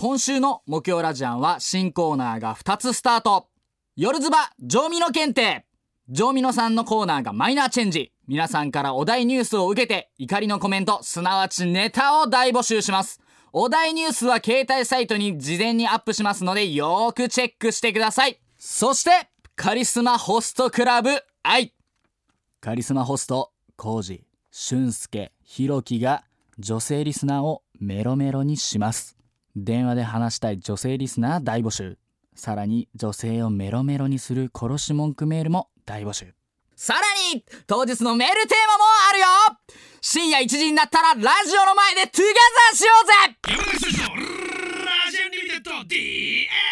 今週の木曜ラジアンは新コーナーが2つスタート。夜ズバ上ミノ検定。上ミノさんのコーナーがマイナーチェンジ。皆さんからお題ニュースを受けて怒りのコメントすなわちネタを大募集します。お題ニュースは携帯サイトに事前にアップしますのでよーくチェックしてください。そしてカリスマホストクラブ愛カリスマホストコウジ俊介ひろきが女性リスナーをメロメロにします。電話で話したい女性リスナー大募集。さらに女性をメロメロにする殺し文句メールも大募集。さらに当日のメールテーマもあるよ。深夜1時になったらラジオの前で together しようぜ。ラジオリミテッド DX